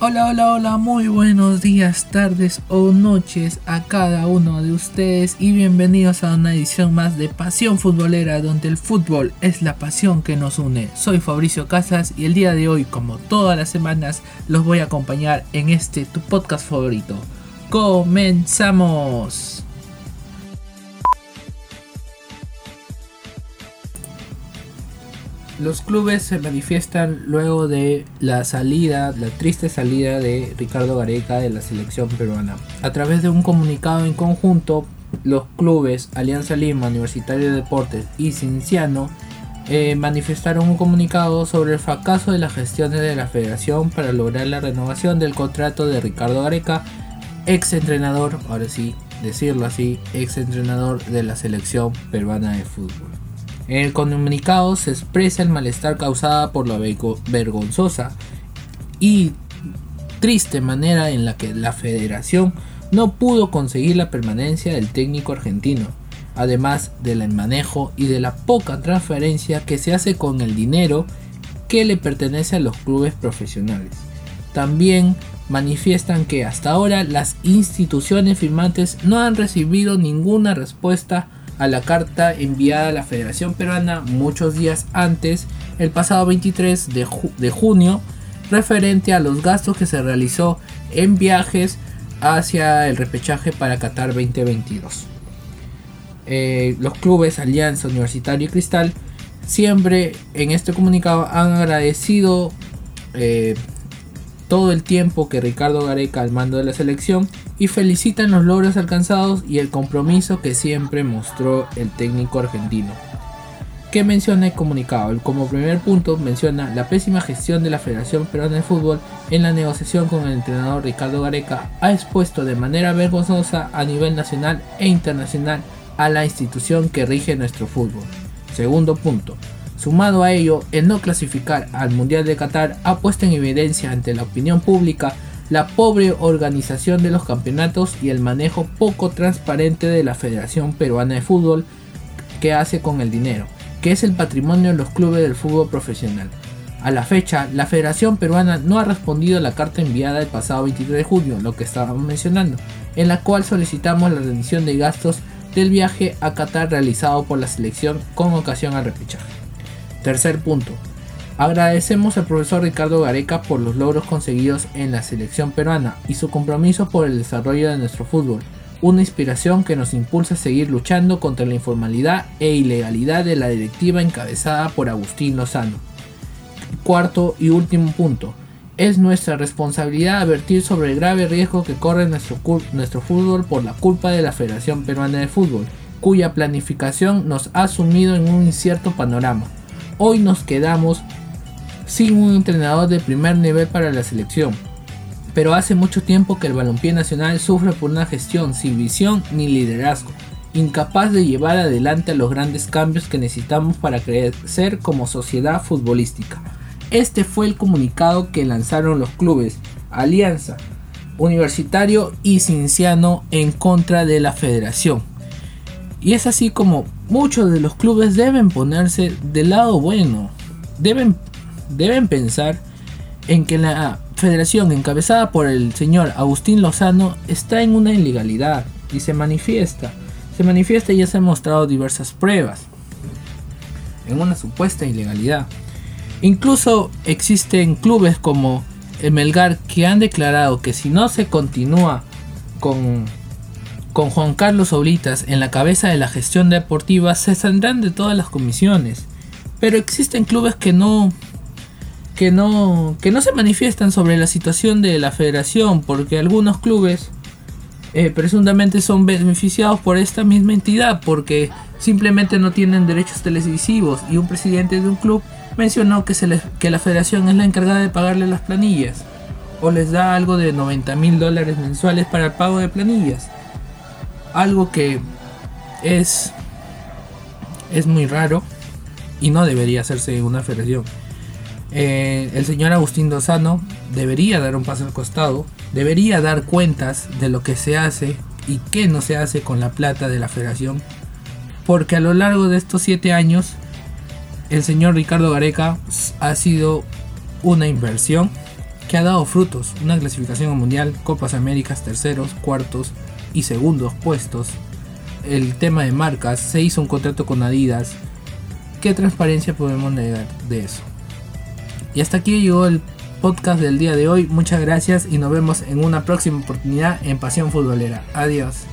Hola, hola, hola, muy buenos días, tardes o noches a cada uno de ustedes y bienvenidos a una edición más de Pasión Futbolera donde el fútbol es la pasión que nos une. Soy Fabricio Casas y el día de hoy, como todas las semanas, los voy a acompañar en este tu podcast favorito. ¡Comenzamos! Los clubes se manifiestan luego de la salida, la triste salida de Ricardo Gareca de la selección peruana. A través de un comunicado en conjunto, los clubes Alianza Lima, Universitario de Deportes y Cinciano eh, manifestaron un comunicado sobre el fracaso de las gestiones de la federación para lograr la renovación del contrato de Ricardo Gareca, ex entrenador, ahora sí, decirlo así, ex entrenador de la selección peruana de fútbol. En el comunicado se expresa el malestar causada por la vergonzosa y triste manera en la que la federación no pudo conseguir la permanencia del técnico argentino, además del manejo y de la poca transferencia que se hace con el dinero que le pertenece a los clubes profesionales. También manifiestan que hasta ahora las instituciones firmantes no han recibido ninguna respuesta a la carta enviada a la Federación Peruana muchos días antes, el pasado 23 de, junio, referente a los gastos que se realizó en viajes hacia el repechaje para Qatar 2022. Eh, los clubes Alianza Universitario y Cristal siempre en este comunicado han agradecido eh, todo el tiempo que Ricardo Gareca al mando de la selección y felicitan los logros alcanzados y el compromiso que siempre mostró el técnico argentino. ¿Qué menciona el comunicado? Como primer punto menciona la pésima gestión de la Federación Peruana de Fútbol en la negociación con el entrenador Ricardo Gareca ha expuesto de manera vergonzosa a nivel nacional e internacional a la institución que rige nuestro fútbol. Segundo punto, Sumado a ello, el no clasificar al Mundial de Qatar ha puesto en evidencia ante la opinión pública la pobre organización de los campeonatos y el manejo poco transparente de la Federación Peruana de Fútbol que hace con el dinero, que es el patrimonio de los clubes del fútbol profesional. A la fecha, la Federación Peruana no ha respondido a la carta enviada el pasado 23 de junio, lo que estábamos mencionando, en la cual solicitamos la rendición de gastos del viaje a Qatar realizado por la selección con ocasión al repechaje. Tercer punto. Agradecemos al profesor Ricardo Gareca por los logros conseguidos en la selección peruana y su compromiso por el desarrollo de nuestro fútbol, una inspiración que nos impulsa a seguir luchando contra la informalidad e ilegalidad de la directiva encabezada por Agustín Lozano. Cuarto y último punto. Es nuestra responsabilidad advertir sobre el grave riesgo que corre nuestro, fútbol por la culpa de la Federación Peruana de Fútbol, cuya planificación nos ha sumido en un incierto panorama hoy nos quedamos sin un entrenador de primer nivel para la selección. Pero hace mucho tiempo que el balompié nacional sufre por una gestión sin visión ni liderazgo, incapaz de llevar adelante los grandes cambios que necesitamos para crecer como sociedad futbolística. Este fue el comunicado que lanzaron los clubes Alianza, Universitario y Cinciano en contra de la federación. Y es así como muchos de los clubes deben ponerse del lado bueno. Deben, deben pensar en que la federación encabezada por el señor Agustín Lozano está en una ilegalidad y se manifiesta. Se manifiesta y ya se han mostrado diversas pruebas en una supuesta ilegalidad. Incluso existen clubes como el Melgar que han declarado que si no se continúa con con Juan Carlos Oblitas en la cabeza de la gestión deportiva se saldrán de todas las comisiones. Pero existen clubes que no que no que no se manifiestan sobre la situación de la federación porque algunos clubes eh, presuntamente son beneficiados por esta misma entidad porque simplemente no tienen derechos televisivos y un presidente de un club mencionó que, se que la federación es la encargada de pagarle las planillas o les da algo de 90 mil dólares mensuales para el pago de planillas algo que es, es muy raro y no debería hacerse en una federación. Eh, el señor Agustín Dozano debería dar un paso al costado, debería dar cuentas de lo que se hace y qué no se hace con la plata de la federación, porque a lo largo de estos siete años el señor Ricardo Gareca ha sido una inversión que ha dado frutos, una clasificación mundial, Copas Américas, terceros, cuartos y segundos puestos. El tema de marcas, se hizo un contrato con Adidas. ¿Qué transparencia podemos negar de eso? Y hasta aquí llegó el podcast del día de hoy. Muchas gracias y nos vemos en una próxima oportunidad en Pasión Futbolera. Adiós.